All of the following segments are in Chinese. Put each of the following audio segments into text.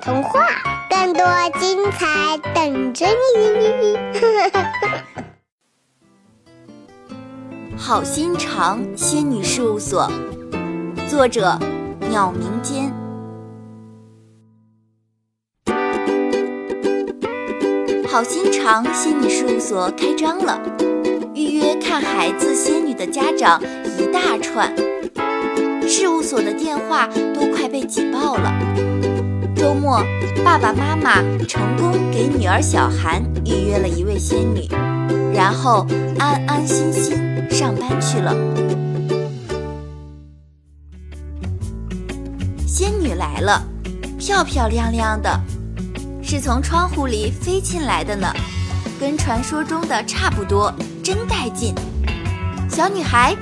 童话，更多精彩等着你！好心肠仙女事务所，作者：鸟鸣间。好心肠仙女事务所开张了，预约看孩子仙女的家长一大串，事务所的电话都快被挤爆了。末，爸爸妈妈成功给女儿小韩预约了一位仙女，然后安安心心上班去了。仙女来了，漂漂亮亮的，是从窗户里飞进来的呢，跟传说中的差不多，真带劲。小女孩，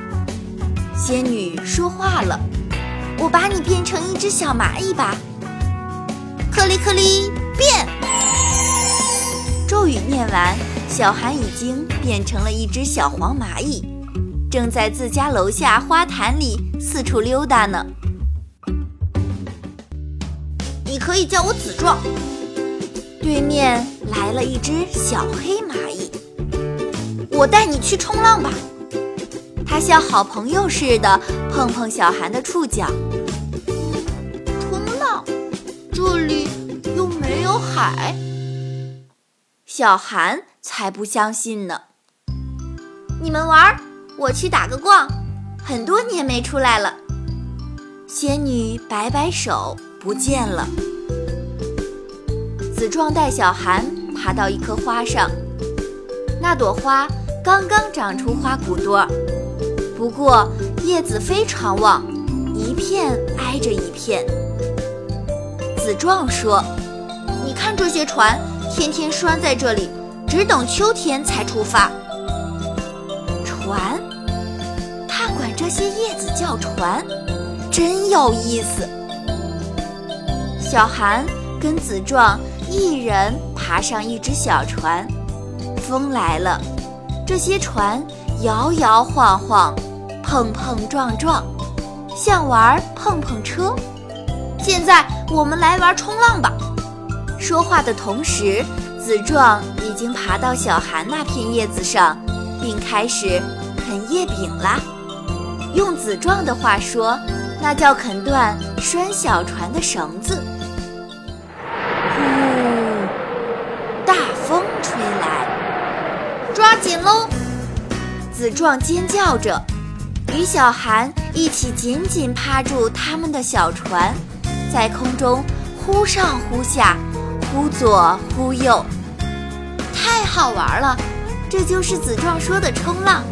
仙女说话了：“我把你变成一只小蚂蚁吧。”克里克里变，咒语念完，小韩已经变成了一只小黄蚂蚁，正在自家楼下花坛里四处溜达呢。你可以叫我子壮。对面来了一只小黑蚂蚁，我带你去冲浪吧。他像好朋友似的碰碰小韩的触角。这里又没有海，小韩才不相信呢。你们玩，我去打个逛。很多年没出来了。仙女摆摆手，不见了。子壮带小韩爬到一棵花上，那朵花刚刚长出花骨朵儿，不过叶子非常旺，一片挨着一片。子壮说：“你看这些船，天天拴在这里，只等秋天才出发。船，他管这些叶子叫船，真有意思。”小韩跟子壮一人爬上一只小船，风来了，这些船摇摇晃晃，碰碰撞撞，像玩碰碰车。现在我们来玩冲浪吧。说话的同时，子壮已经爬到小韩那片叶子上，并开始啃叶柄啦。用子壮的话说，那叫啃断拴小船的绳子。呼，大风吹来，抓紧喽！子壮尖叫着，与小韩一起紧紧趴住他们的小船。在空中忽上忽下，忽左忽右，太好玩了！这就是子壮说的冲浪。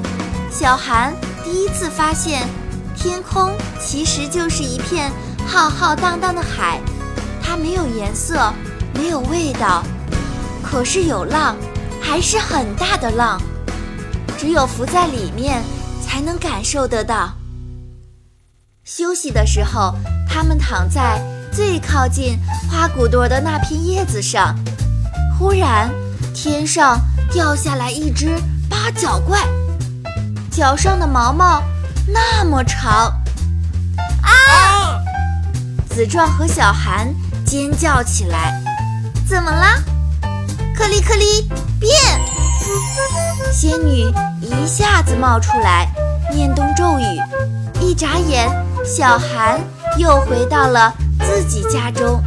小韩第一次发现，天空其实就是一片浩浩荡荡的海，它没有颜色，没有味道，可是有浪，还是很大的浪，只有浮在里面才能感受得到。休息的时候，他们躺在最靠近花骨朵的那片叶子上。忽然，天上掉下来一只八角怪，脚上的毛毛那么长。啊！子壮和小韩尖叫起来。怎么啦？克里克里变！仙女一下子冒出来，念动咒语，一眨眼。小韩又回到了自己家中。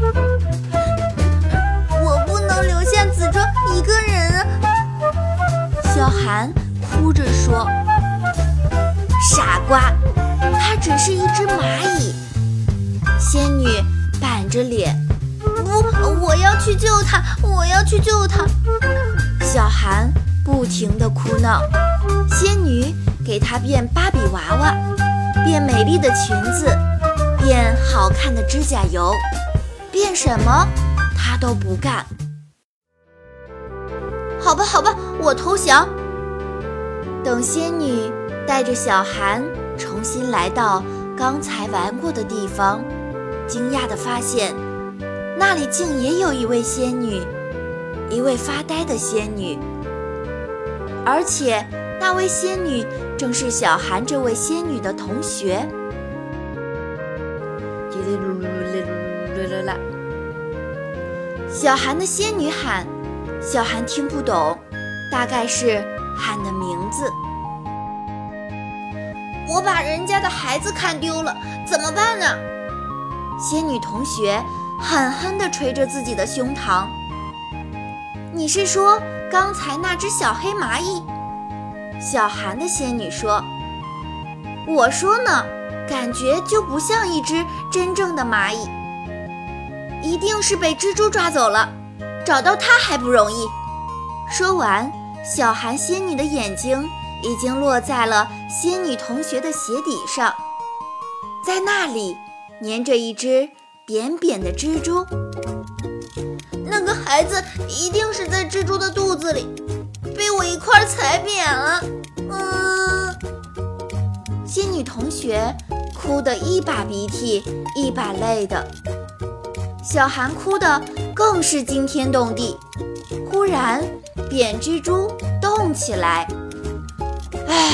我不能留下子庄一个人啊！小韩哭着说：“傻瓜，他只是一只蚂蚁。”仙女板着脸：“不，我要去救他，我要去救他。”小韩不停地哭闹。仙女给他变芭比娃娃。变美丽的裙子，变好看的指甲油，变什么他都不干。好吧，好吧，我投降。等仙女带着小韩重新来到刚才玩过的地方，惊讶地发现，那里竟也有一位仙女，一位发呆的仙女，而且。那位仙女正是小韩这位仙女的同学。噜噜噜噜噜噜啦！小韩的仙女喊，小韩听不懂，大概是喊的名字。我把人家的孩子看丢了，怎么办呢？仙女同学狠狠地捶着自己的胸膛。你是说刚才那只小黑蚂蚁？小韩的仙女说：“我说呢，感觉就不像一只真正的蚂蚁，一定是被蜘蛛抓走了，找到它还不容易。”说完，小韩仙女的眼睛已经落在了仙女同学的鞋底上，在那里粘着一只扁扁的蜘蛛。那个孩子一定是在蜘蛛的肚子里，被我一块踩同学哭得一把鼻涕一把泪的，小韩哭得更是惊天动地。忽然，扁蜘蛛动起来，唉，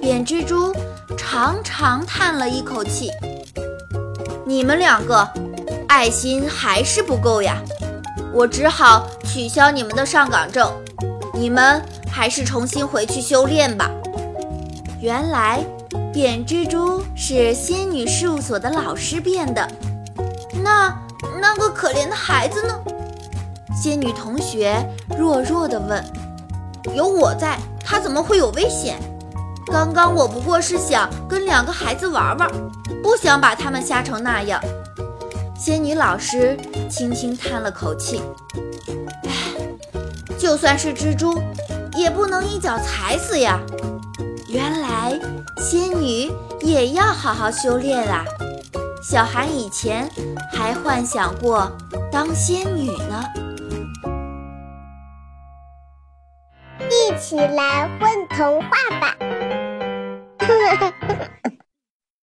扁蜘蛛长长叹了一口气：“你们两个。”爱心还是不够呀，我只好取消你们的上岗证，你们还是重新回去修炼吧。原来扁蜘蛛是仙女事务所的老师变的，那那个可怜的孩子呢？仙女同学弱弱地问。有我在，他怎么会有危险？刚刚我不过是想跟两个孩子玩玩，不想把他们吓成那样。仙女老师轻轻叹了口气：“唉，就算是蜘蛛，也不能一脚踩死呀。原来仙女也要好好修炼啊！小韩以前还幻想过当仙女呢。”一起来问童话吧！